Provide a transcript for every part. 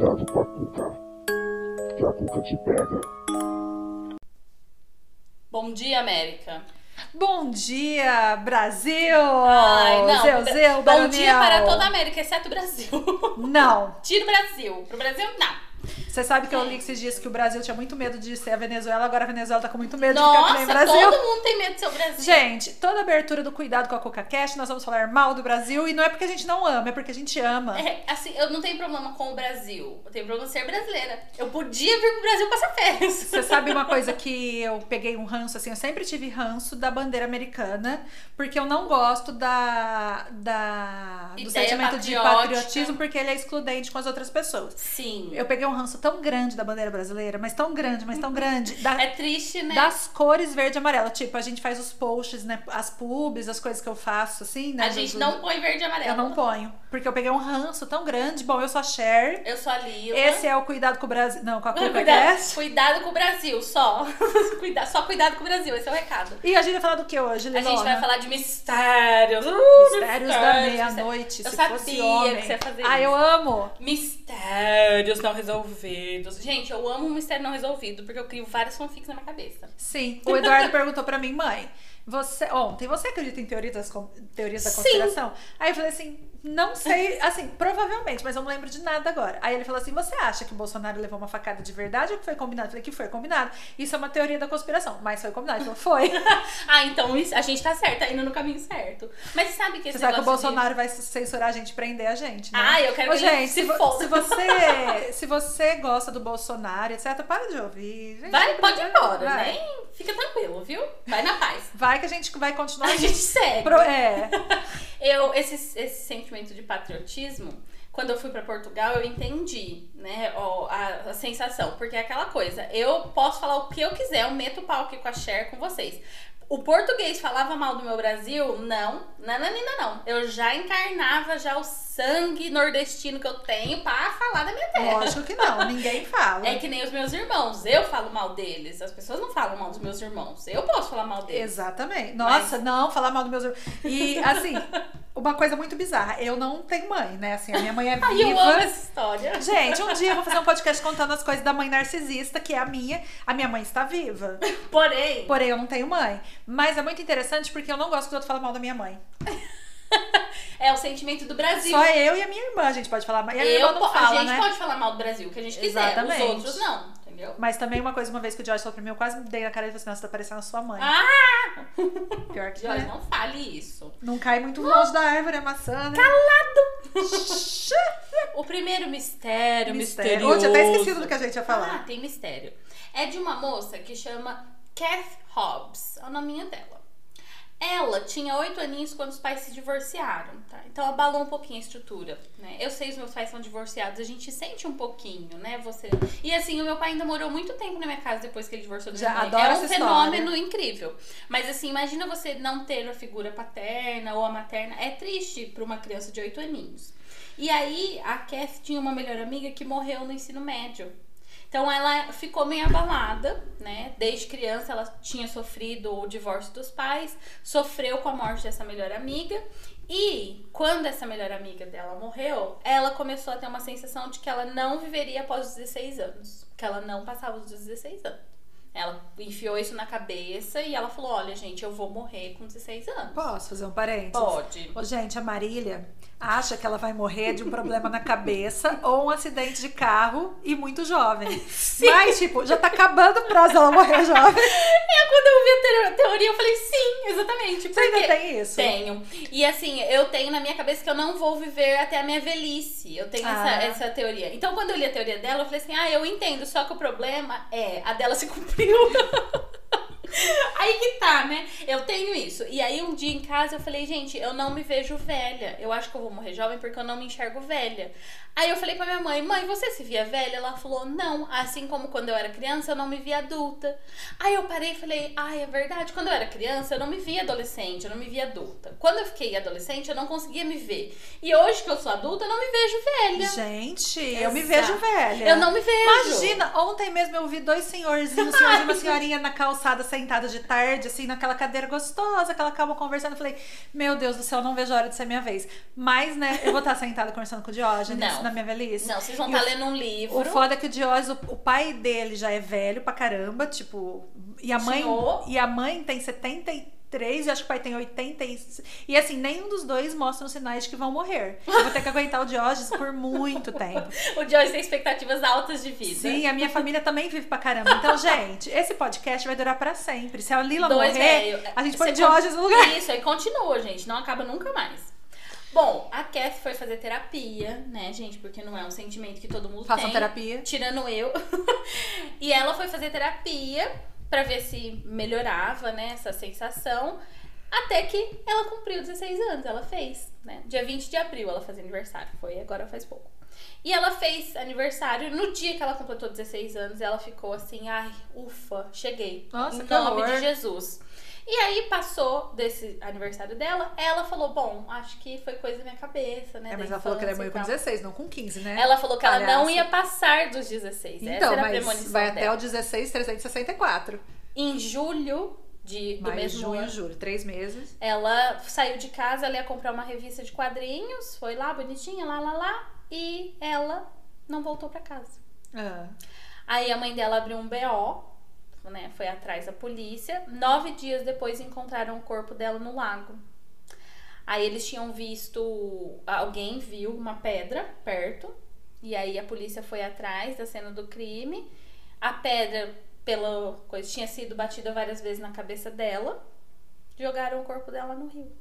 Cuidado com a cuca, que a cuca te pega. Bom dia, América. Bom dia, Brasil! Ai, não. Zeu, zeu, Bom baronial. dia para toda a América, exceto o Brasil. Não. Tira o Brasil. Pro Brasil, não. Você sabe que eu li esses dias que o Brasil tinha muito medo de ser a Venezuela, agora a Venezuela tá com muito medo de ficar que nem o Nossa, Brasil. todo mundo tem medo de ser o Brasil. Gente, toda abertura do Cuidado com a Coca Cash, nós vamos falar mal do Brasil e não é porque a gente não ama, é porque a gente ama. É, assim, eu não tenho problema com o Brasil. Eu tenho problema em ser brasileira. Eu podia vir pro Brasil passar férias. Você sabe uma coisa que eu peguei um ranço, assim, eu sempre tive ranço da bandeira americana, porque eu não gosto da, da do Ideia sentimento de patriótica. patriotismo, porque ele é excludente com as outras pessoas. Sim. Eu peguei um ranço tão grande da bandeira brasileira, mas tão grande, mas tão grande, da- É triste, né? das cores verde e amarela. Tipo, a gente faz os posts, né? As pubs, as coisas que eu faço, assim, né? A gente do- não põe verde e amarelo. Eu não ponho. Porque eu peguei um ranço tão grande. Bom, eu sou a Cher. Eu sou a Lila. Esse é o Cuidado com o Brasil. Não, com a Cuca Cuidado, Cast. cuidado com o Brasil, só. Cuida- só cuidado com o Brasil, esse é o recado. E a gente vai falar do que hoje, A Lilona? gente vai falar de mistérios. Uh, Mistérios da meia-noite, Eu se sabia fosse homem. que você ia fazer Ah, isso. eu amo. Mistérios não resolvidos. Gente, eu amo um mistério não resolvido, porque eu crio vários fanfics na minha cabeça. Sim. O Eduardo perguntou pra mim, mãe, você ontem, você acredita em teorias, teorias da Sim. conspiração? Aí eu falei assim, não sei, assim, provavelmente, mas eu não lembro de nada agora. Aí ele falou assim, você acha que o Bolsonaro levou uma facada de verdade ou que foi combinado? Eu falei que foi combinado. Isso é uma teoria da conspiração, mas foi combinado. Ele falou, foi. ah, então a gente tá certo, tá indo no caminho certo. Mas sabe que esse Você sabe que o negócio de- Bolsonaro vai censurar a gente, prender a gente, né? Ah, eu quero Ô, que gente, se vo- se você se você gosta do Bolsonaro, etc, para de ouvir. Gente, Vai, pode ir embora, vai. nem fica tranquilo, viu? Vai na paz. Vai que a gente vai continuar. A gente segue. Pro- é. Eu, esse, esse sentimento de patriotismo, quando eu fui pra Portugal, eu entendi, né, a, a sensação. Porque é aquela coisa, eu posso falar o que eu quiser, eu meto o pau aqui com a Cher com vocês. O português falava mal do meu Brasil? Não, nananina não. Eu já encarnava já o sangue nordestino que eu tenho pra falar da minha terra. Lógico que não, ninguém fala. É que nem os meus irmãos, eu falo mal deles. As pessoas não falam mal dos meus irmãos. Eu posso falar mal deles. Exatamente. Nossa, não, falar mal dos meus irmãos. E assim, uma coisa muito bizarra, eu não tenho mãe, né? Assim, a minha mãe é viva. Ai, eu amo essa história. Gente, um dia eu vou fazer um podcast contando as coisas da mãe narcisista, que é a minha. A minha mãe está viva. Porém, Porém, eu não tenho mãe. Mas é muito interessante porque eu não gosto que o outro fale mal da minha mãe. é o sentimento do Brasil. Só eu e a minha irmã, a gente pode falar. E a minha Eu não fala, a gente né? pode falar mal do Brasil, o que a gente quiser. Exatamente. Os outros não, entendeu? Mas também uma coisa, uma vez que o George falou pra mim, eu quase dei na cara e falei assim, nossa, tá parecendo a sua mãe. Ah! Pior que Jorge, né? não fale isso. Não cai muito longe da árvore a maçã, né? O primeiro mistério, Mistério. misterioso. Eu tinha até esquecido do que a gente ia Ah, falar. tem mistério. É de uma moça que chama Kath Hobbs, é o nominho dela. Ela tinha oito aninhos quando os pais se divorciaram, tá? Então abalou um pouquinho a estrutura, né? Eu sei os meus pais são divorciados, a gente sente um pouquinho, né? Você E assim, o meu pai ainda morou muito tempo na minha casa depois que ele divorciou da Já minha mãe. adoro É um essa história. fenômeno incrível. Mas assim, imagina você não ter a figura paterna ou a materna. É triste para uma criança de oito aninhos. E aí, a Kath tinha uma melhor amiga que morreu no ensino médio. Então ela ficou meio abalada, né? Desde criança ela tinha sofrido o divórcio dos pais, sofreu com a morte dessa melhor amiga. E quando essa melhor amiga dela morreu, ela começou a ter uma sensação de que ela não viveria após os 16 anos. Que ela não passava dos 16 anos. Ela enfiou isso na cabeça e ela falou: Olha, gente, eu vou morrer com 16 anos. Posso fazer um parênteses? Pode. Ô, gente, a Marília acha que ela vai morrer de um problema na cabeça ou um acidente de carro e muito jovem. Mas, tipo, já tá acabando o prazo dela morrer jovem. É, quando eu vi a teo- teoria, eu falei: Sim, exatamente. Você ainda tem isso? Tenho. E assim, eu tenho na minha cabeça que eu não vou viver até a minha velhice. Eu tenho Ah. essa, essa teoria. Então, quando eu li a teoria dela, eu falei assim: ah, eu entendo, só que o problema é a dela se cumpriu. Aí que tá, né? Eu tenho isso. E aí, um dia em casa, eu falei, gente, eu não me vejo velha. Eu acho que eu vou morrer jovem porque eu não me enxergo velha. Aí eu falei pra minha mãe, mãe, você se via velha? Ela falou, não. Assim como quando eu era criança, eu não me via adulta. Aí eu parei e falei, ai, é verdade. Quando eu era criança, eu não me via adolescente, eu não me via adulta. Quando eu fiquei adolescente, eu não conseguia me ver. E hoje que eu sou adulta, eu não me vejo velha. Gente, eu me Exato. vejo velha. Eu não me vejo. Imagina, ontem mesmo eu vi dois senhorzinhos, um senhorzinho e uma senhorinha na calçada sentada de tarde, assim, naquela cadeira gostosa, aquela calma conversando. Eu falei, meu Deus do céu, não vejo a hora de ser minha vez. Mas, né, eu vou estar sentada conversando com o Diógenes Não. na minha velhice. Não, vocês vão E estar o- lendo um livro. O foda é que o Diógenes, o, o pai dele já é velho pra caramba, tipo. E a mãe. Senhor. E a mãe tem 73, e acho que o pai tem 80. E, e assim, nenhum dos dois mostram sinais de que vão morrer. Eu vou ter que aguentar o Diógenes por muito tempo. O Joyce tem expectativas altas de vida. Sim, a minha família também vive pra caramba. Então, gente, esse podcast vai durar pra sempre. Se a Lila Dois morrer, velho. a gente põe o Diógenes no lugar. Isso, aí continua, gente. Não acaba nunca mais. Bom, a Kath foi fazer terapia, né, gente? Porque não é um sentimento que todo mundo Façam tem. terapia. Tirando eu. e ela foi fazer terapia pra ver se melhorava, né, essa sensação. Até que ela cumpriu 16 anos, ela fez, né? Dia 20 de abril ela faz aniversário, foi agora faz pouco. E ela fez aniversário, no dia que ela completou 16 anos, ela ficou assim, ai, ufa, cheguei. Nossa, em nome horror. de Jesus. E aí passou desse aniversário dela, ela falou, bom, acho que foi coisa da minha cabeça, né? É, mas ela falou que ela infância morreu e com tal. 16, não com 15, né? Ela falou que ela não ia passar dos 16. Essa Então, mas vai até dela. o 16, 364. Em julho de, do Mais mesmo junho, ano, julho, três meses. ela saiu de casa, ela ia comprar uma revista de quadrinhos, foi lá, bonitinha, lá, lá, lá, e ela não voltou pra casa. Ah. Aí a mãe dela abriu um BO, né? Foi atrás da polícia. Nove dias depois encontraram o corpo dela no lago. Aí eles tinham visto. Alguém viu uma pedra perto. E aí a polícia foi atrás da cena do crime. A pedra, pela coisa, tinha sido batida várias vezes na cabeça dela. Jogaram o corpo dela no rio.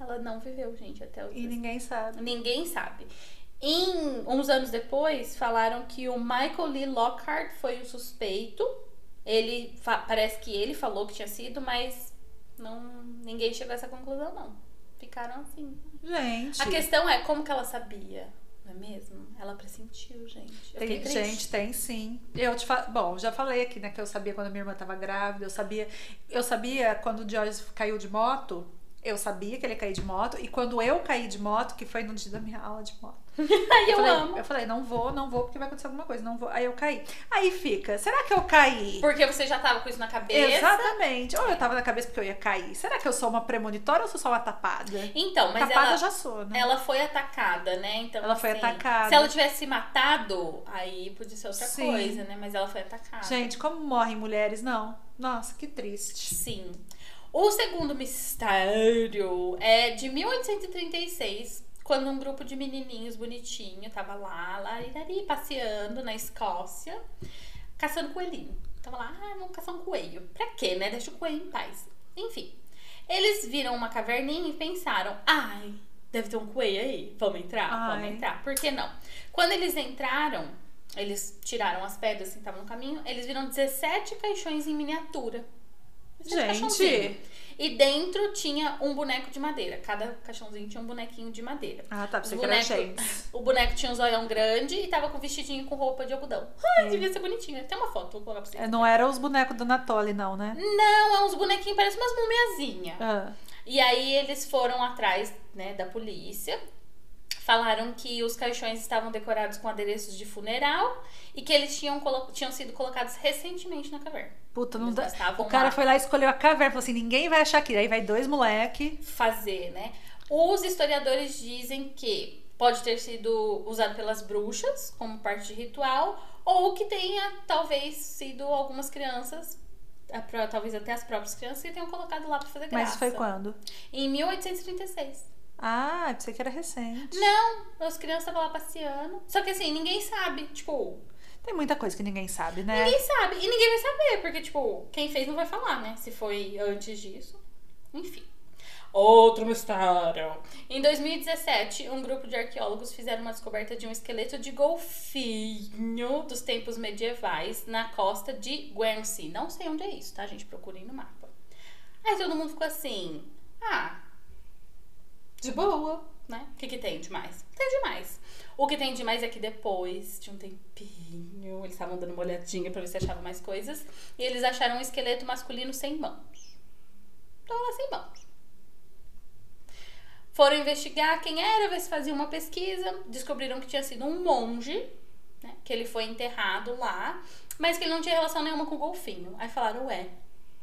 Ela não viveu, gente, até os E ninguém sabe. Ninguém sabe. Em, uns anos depois, falaram que o Michael Lee Lockhart foi o suspeito. Ele parece que ele falou que tinha sido, mas não ninguém chegou a essa conclusão não. Ficaram assim. Gente. A questão é como que ela sabia, não é mesmo? Ela pressentiu, gente. Eu Tem, gente, tem sim. Eu te fa... Bom, já falei aqui, né, que eu sabia quando a minha irmã tava grávida, eu sabia, eu sabia quando o George caiu de moto, eu sabia que ele ia cair de moto, e quando eu caí de moto, que foi no dia da minha aula de moto. Ai, eu, falei, amo. eu falei, não vou, não vou, porque vai acontecer alguma coisa, não vou. Aí eu caí. Aí fica, será que eu caí? Porque você já tava com isso na cabeça. Exatamente. Ou eu tava na cabeça porque eu ia cair. Será que eu sou uma premonitória ou sou só uma tapada? Então, mas tapada ela, já sou, né? ela foi atacada, né? Então, Ela foi assim, atacada. Se ela tivesse matado, aí podia ser outra Sim. coisa, né? Mas ela foi atacada. Gente, como morrem mulheres? Não. Nossa, que triste. Sim. O segundo mistério é de 1836, quando um grupo de menininhos bonitinho tava lá, lá, ali, passeando na Escócia, caçando coelhinho. Tava lá, ah, vamos caçar um coelho. Pra quê, né? Deixa o coelho em paz. Enfim, eles viram uma caverninha e pensaram, ai, deve ter um coelho aí, vamos entrar? Vamos Ai. entrar. Por que não? Quando eles entraram, eles tiraram as pedras que estavam no caminho, eles viram 17 caixões em miniatura. Gente. E dentro tinha um boneco de madeira. Cada caixãozinho tinha um bonequinho de madeira. Ah, tá. Era boneco- James. O boneco tinha um zoião grande e tava com vestidinho com roupa de algodão. Ai, devia ser bonitinho. Tem uma foto, vou colocar pra vocês. É, Não era os bonecos do Natoli, não, né? Não, é uns bonequinhos, parece umas mumiazinhas. Ah. E aí eles foram atrás, né, da polícia. Falaram que os caixões estavam decorados com adereços de funeral e que eles tinham, tinham sido colocados recentemente na caverna. Puta, não dá. O cara lá. foi lá e escolheu a caverna. Falou assim: ninguém vai achar aqui. Aí vai dois moleque. fazer, né? Os historiadores dizem que pode ter sido usado pelas bruxas como parte de ritual ou que tenha talvez sido algumas crianças, talvez até as próprias crianças que tenham colocado lá pra fazer graça. Mas foi quando? Em 1836. Ah, pensei que era recente. Não, as crianças estavam lá passeando. Só que assim, ninguém sabe, tipo, Tem muita coisa que ninguém sabe, né? ninguém sabe e ninguém vai saber, porque tipo, quem fez não vai falar, né? Se foi antes disso. Enfim. Outro mistério. Em 2017, um grupo de arqueólogos fizeram uma descoberta de um esqueleto de golfinho dos tempos medievais na costa de Guernsey. Não sei onde é isso, tá, gente? Procurem no mapa. Aí todo mundo ficou assim: ah, de boa, né? O que, que tem demais? Tem demais. O que tem demais é que depois de um tempinho, eles estavam dando uma olhadinha pra ver se achavam mais coisas, e eles acharam um esqueleto masculino sem mãos. Tava lá sem mãos. Foram investigar quem era, ver se faziam uma pesquisa, descobriram que tinha sido um monge, né? Que ele foi enterrado lá, mas que ele não tinha relação nenhuma com o golfinho. Aí falaram, ué,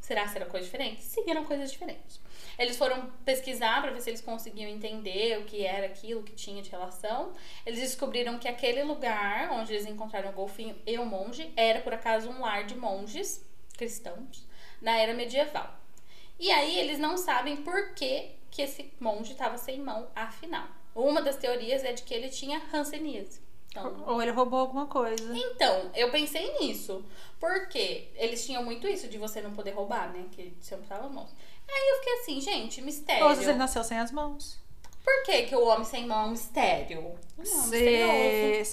Será que era coisa diferente? Sim, eram coisas diferentes. Eles foram pesquisar para ver se eles conseguiam entender o que era aquilo que tinha de relação. Eles descobriram que aquele lugar onde eles encontraram o golfinho e o monge era por acaso um lar de monges cristãos na era medieval. E aí eles não sabem por que, que esse monge estava sem mão, afinal. Uma das teorias é de que ele tinha hanseníase. Então, Ou ele roubou alguma coisa. então, eu pensei nisso. Porque eles tinham muito isso de você não poder roubar, né? Que sempre tava mãos. Aí eu fiquei assim, gente, mistério. Ou às vezes ele nasceu sem as mãos. Por que, que o homem sem mão é um mistério? Não. Você...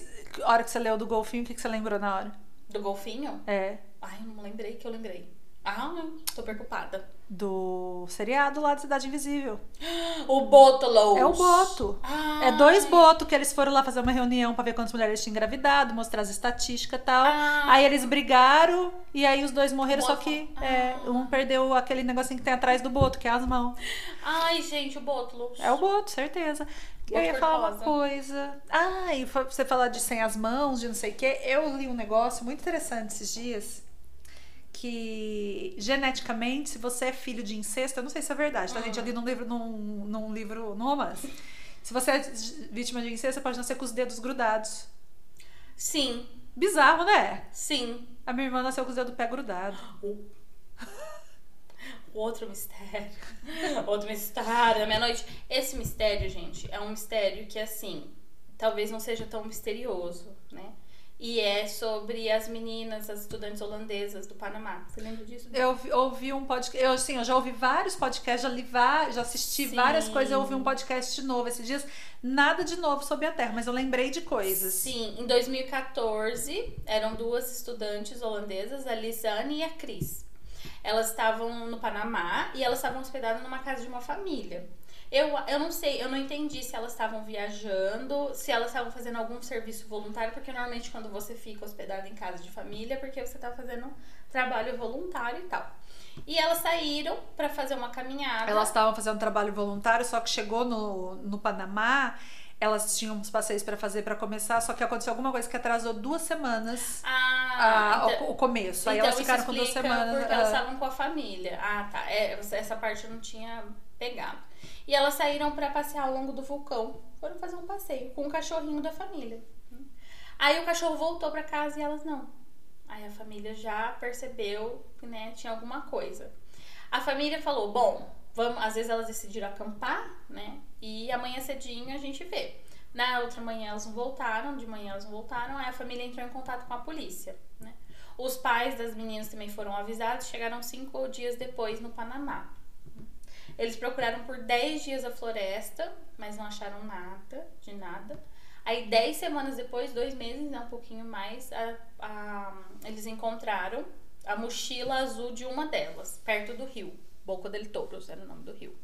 A hora que você leu do golfinho, o que que você lembrou na hora? Do golfinho? É. Ai, eu não lembrei que eu lembrei. Ah, não. Tô preocupada. Do seriado lá da Cidade Invisível. O Botolos. É o Boto. Ai. É dois Boto que eles foram lá fazer uma reunião pra ver quantas mulheres tinham engravidado, mostrar as estatísticas e tal. Ah. Aí eles brigaram e aí os dois morreram, só que é, um perdeu aquele negocinho que tem atrás do Boto, que é as mãos. Ai, gente, o Botolos. É o Boto, certeza. Eu Boto ia falar uma coisa. Ah, e você falar de sem as mãos, de não sei o quê. Eu li um negócio muito interessante esses dias. Que geneticamente, se você é filho de incesto, eu não sei se é verdade, tá, gente? Eu li num livro, num, num livro, num romance. Se você é vítima de incesto, você pode nascer com os dedos grudados. Sim, Bizarro, né? sim. A minha irmã nasceu com os dedos do pé grudados. O- Outro mistério. Outro mistério da meia-noite. Esse mistério, gente, é um mistério que, assim, talvez não seja tão misterioso, né? E é sobre as meninas, as estudantes holandesas do Panamá. Você lembra disso? Eu ouvi, um podcast. Eu, assim, eu já ouvi vários podcasts, já li já assisti Sim. várias coisas. Eu ouvi um podcast novo esses dias. Nada de novo sobre a Terra, mas eu lembrei de coisas. Sim, em 2014 eram duas estudantes holandesas, a Lisanne e a Cris. Elas estavam no Panamá e elas estavam hospedadas numa casa de uma família. Eu, eu não sei, eu não entendi se elas estavam viajando, se elas estavam fazendo algum serviço voluntário, porque normalmente quando você fica hospedado em casa de família é porque você tá fazendo trabalho voluntário e tal. E elas saíram pra fazer uma caminhada. Elas estavam fazendo trabalho voluntário, só que chegou no, no Panamá. Elas tinham uns passeios pra fazer pra começar, só que aconteceu alguma coisa que atrasou duas semanas Ah, a- então- o, o começo. Aí então elas ficaram com duas semanas. Porque elas ah, estavam com a família. Ah, tá. É, essa parte eu não tinha pegado. E elas saíram pra passear ao longo do vulcão. Foram fazer um passeio com o cachorrinho da família. Aí o cachorro voltou pra casa e elas não. Aí a família já percebeu que né, tinha alguma coisa. A família falou: bom, vamos. Às vezes elas decidiram acampar, né? E amanhã cedinho a gente vê. Na outra manhã elas não voltaram, de manhã elas não voltaram, aí a família entrou em contato com a polícia, né? Os pais das meninas também foram avisados, chegaram cinco dias depois no Panamá. Eles procuraram por 10 dias a floresta, mas não acharam nada, de nada. Aí, 10 semanas depois, dois meses, né, um pouquinho mais, a- a- eles encontraram a mochila azul de uma delas, perto do rio. Boca del Toros era o nome do rio.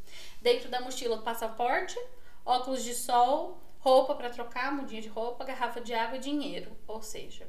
Dentro da mochila, passaporte, óculos de sol, roupa para trocar, mudinha de roupa, garrafa de água e dinheiro. Ou seja,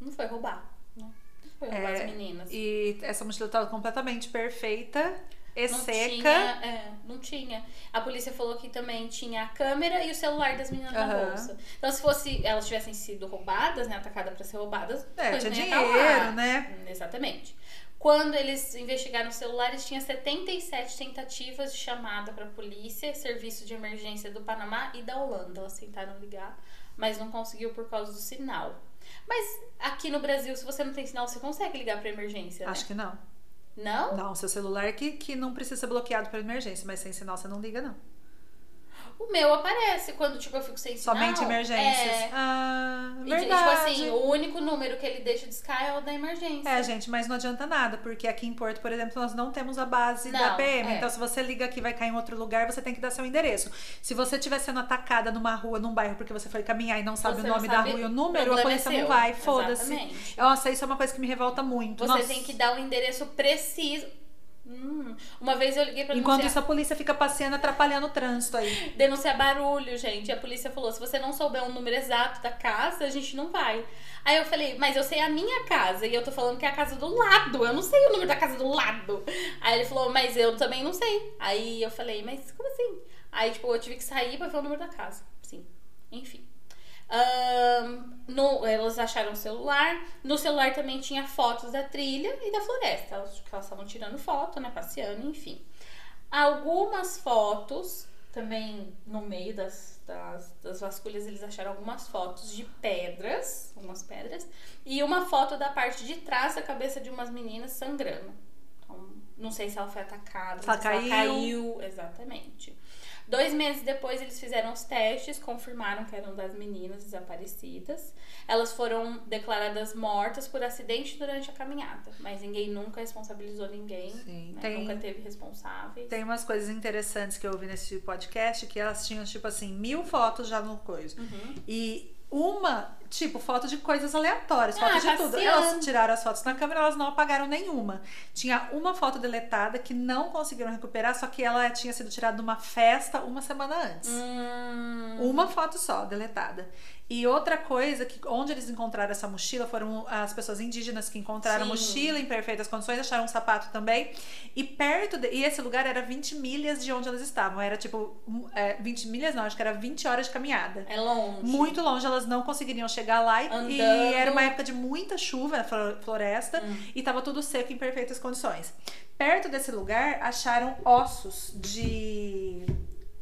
não foi roubar, né? Não foi roubar É, as meninas. E essa mochila estava completamente perfeita e Não seca. tinha, é, não tinha. A polícia falou que também tinha a câmera e o celular das meninas na Aham. bolsa. Então, se fosse elas tivessem sido roubadas, né, atacadas para ser roubadas, É, tinha tá dinheiro, né? Exatamente. Quando eles investigaram os celulares, tinha 77 tentativas de chamada para a polícia, serviço de emergência do Panamá e da Holanda. Elas tentaram ligar, mas não conseguiu por causa do sinal. Mas aqui no Brasil, se você não tem sinal, você consegue ligar para emergência, né? Acho que não. Não? Não, seu celular que, que não precisa ser bloqueado para emergência, mas sem sinal você não liga, não. O meu aparece quando, tipo, eu fico sem sinal. Somente emergências. É. Ah, E, verdade. tipo assim, o único número que ele deixa discar é o da emergência. É, gente, mas não adianta nada, porque aqui em Porto, por exemplo, nós não temos a base da Não, PM. é. Então, se você liga aqui e vai cair em outro lugar, você tem que dar seu endereço. Se você estiver sendo atacada numa rua, num bairro, porque você foi caminhar e não sabe Você o nome da sabe, rua e o número, a problema polícia é não vai. Foda-se. Nossa, isso é uma coisa que me revolta muito. Você Nossa. tem que dar o endereço preciso. Hum, Uma vez eu liguei pra Enquanto denunciar, isso, a polícia fica passeando, atrapalhando o trânsito aí. denunciar barulho, gente. E a polícia falou: se você não souber o número exato da casa, a gente não vai. Aí eu falei, mas eu sei a minha casa. E eu tô falando que é a casa do lado. Eu não sei o número da casa do lado. Aí ele falou, mas eu também não sei. Aí eu falei, mas como assim? Aí, tipo, eu tive que sair pra ver o número da casa. Sim. Enfim. Ahn, no, elas acharam o celular. No celular também tinha fotos da trilha e da floresta. Elas elas estavam tirando foto, né? Passeando, enfim. Algumas fotos, também no meio das, das, das vasculhas, eles acharam algumas fotos de pedras, algumas pedras, e uma foto da parte de trás da cabeça de umas meninas sangrando. Então, não sei se ela foi atacada, ela se ela caiu. caiu. Exatamente. Dois meses depois, eles fizeram os testes, confirmaram que eram das meninas desaparecidas. Elas foram declaradas mortas por acidente durante a caminhada, mas ninguém nunca responsabilizou ninguém, Sim, né? tem- nunca teve responsáveis. Tem umas coisas interessantes que eu ouvi nesse podcast que elas tinham, tipo assim, mil fotos já no coisa. Uhum. E uma, tipo, foto de coisas aleatórias, Ah, foto de tudo. passeando. Elas tiraram as fotos na câmera, elas não apagaram nenhuma. Tinha uma foto deletada que não conseguiram recuperar, só que ela tinha sido tirada numa festa uma semana antes. Hum, Uma foto só, deletada. E outra coisa, que onde eles encontraram essa mochila foram as pessoas indígenas que encontraram a Sim. mochila em perfeitas condições, acharam um sapato também. E perto, de, e esse lugar era 20 milhas de onde elas estavam. Era tipo, é, 20 milhas não, acho que era 20 horas de caminhada. é longe. Muito longe, elas não conseguiriam chegar lá. E, e era uma época de muita chuva na flo- floresta Hum. e tava tudo seco em perfeitas condições. Perto desse lugar, acharam ossos de.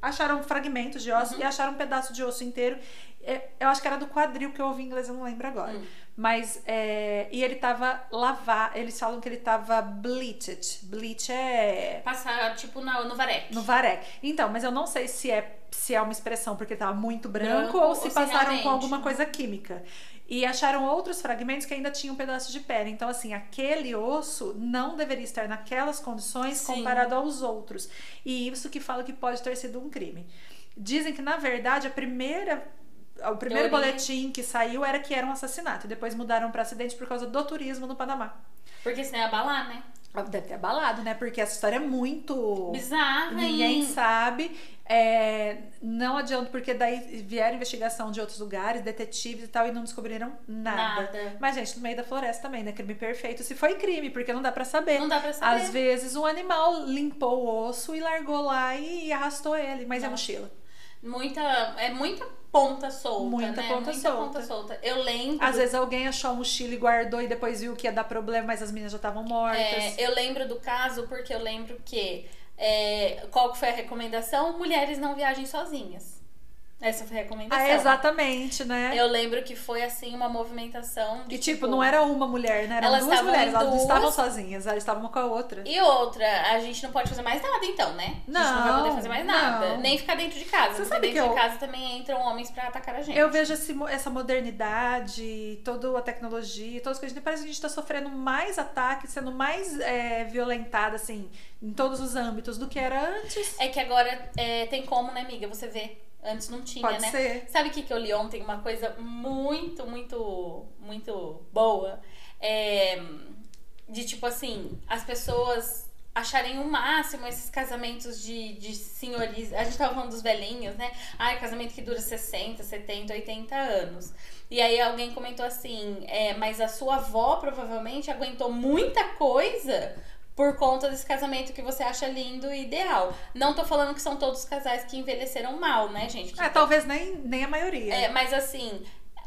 Acharam fragmentos de Uhum. osso e acharam um pedaço de osso inteiro. É, Eu acho que era do quadril que eu ouvi em inglês, eu não lembro agora. Hum. Mas, é, e ele tava lavado, eles falam que ele tava bleached. Bleach é Passar, tipo, na, no varec. no varec. Então, mas eu não sei se é, se é uma expressão porque tava muito branco, Branco, ou se passaram realmente- com alguma coisa química. E acharam outros fragmentos que ainda tinham um pedaço de pele. Então, assim, aquele osso não deveria estar naquelas condições Sim. comparado aos outros. E isso que fala que pode ter sido um crime. Dizem que, na verdade, a primeira. O primeiro Teoria. boletim que saiu era que era um assassinato. E depois mudaram para acidente por causa do turismo no Panamá. Porque senão ia abalar, né? Deve ter abalado, né? Porque essa história é muito. Bizarra, Ninguém hein? sabe. É, não adianta, porque daí vieram investigação de outros lugares, detetives e tal, e não descobriram nada. Nada. Mas, gente, no meio da floresta também, né? Crime perfeito. Se foi crime, porque não dá pra saber. Não dá pra saber. Às vezes um animal limpou o osso e largou lá e arrastou ele, mas é mochila. Muita, é muita ponta solta, Muita né? ponta muita solta. ponta solta. Eu lembro. Às vezes alguém achou a mochila e guardou e depois viu que ia dar problema, mas as meninas já estavam mortas. É, eu lembro do caso porque eu lembro que é, qual que foi a recomendação? Mulheres não viajem sozinhas. Essa foi a recomendação. Ah, exatamente, né? Eu lembro que foi assim uma movimentação de E tipo, não era uma mulher, né? Eram Elas duas estavam mulheres, em elas não duas. estavam sozinhas, elas estavam uma com a outra. E outra, a gente não pode fazer mais nada então, né? a gente não vai poder Não, fazer mais nada. não. Nem ficar dentro de casa. Você sabe dentro que de eu- casa também entram homens pra atacar a gente. Eu vejo esse essa modernidade, toda a tecnologia, todas as coisas. Parece que a gente tá sofrendo mais ataques, sendo mais é, violentada, assim, em todos os âmbitos do que era antes. É que agora é, tem como, né, amiga? Você vê. Antes não tinha, Pode né? ser. Sabe o que, que eu li ontem? Uma coisa muito, muito, muito boa. É, de tipo assim, as pessoas acharem o máximo esses casamentos de, de senhorias. A gente tava falando dos velhinhos, né? Ai, casamento que dura 60, 70, 80 anos. E aí alguém comentou assim, é, mas a sua avó provavelmente aguentou muita coisa por conta desse casamento que você acha lindo e ideal. Não tô falando que são todos os casais que envelheceram mal, né, gente? Que É, talvez nem, nem a maioria. é, mas assim,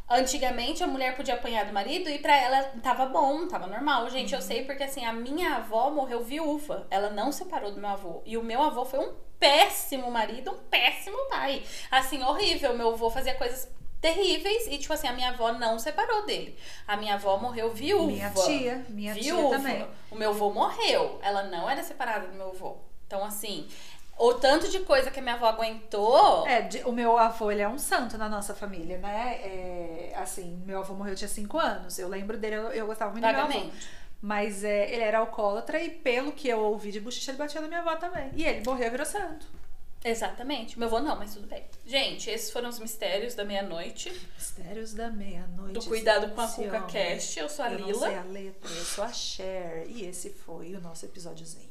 antigamente a mulher podia apanhar do marido e pra ela tava bom, tava normal. Gente, Uhum. eu sei porque assim, a minha avó morreu viúva. Ela não separou do meu avô. E o meu avô foi um péssimo marido, um péssimo pai. Assim, horrível. Meu avô fazia coisas terríveis e, tipo assim, a minha avó não separou dele. A minha avó morreu viúva. Minha tia, minha viúva. tia também. O meu avô morreu. Ela não era separada do meu avô. Então, assim, o tanto de coisa que a minha avó aguentou. É, de- o meu avô, ele é um santo na nossa família, né? É, assim, meu avô morreu, eu tinha 5 anos. Eu lembro dele, eu, eu gostava muito do meu avô. Mas é, ele era alcoólatra e pelo que eu ouvi de bochicha, ele batia na minha avó também. E ele morreu e virou santo. Exatamente. Meu avô não, mas tudo bem. Gente, esses foram os mistérios da meia-noite. Mistérios da meia-noite. Do Cuidado com a Cuca. Cast. Eu sou a Eu Lila. sei a letra, eu sou a Cher. E esse foi o nosso episódiozinho.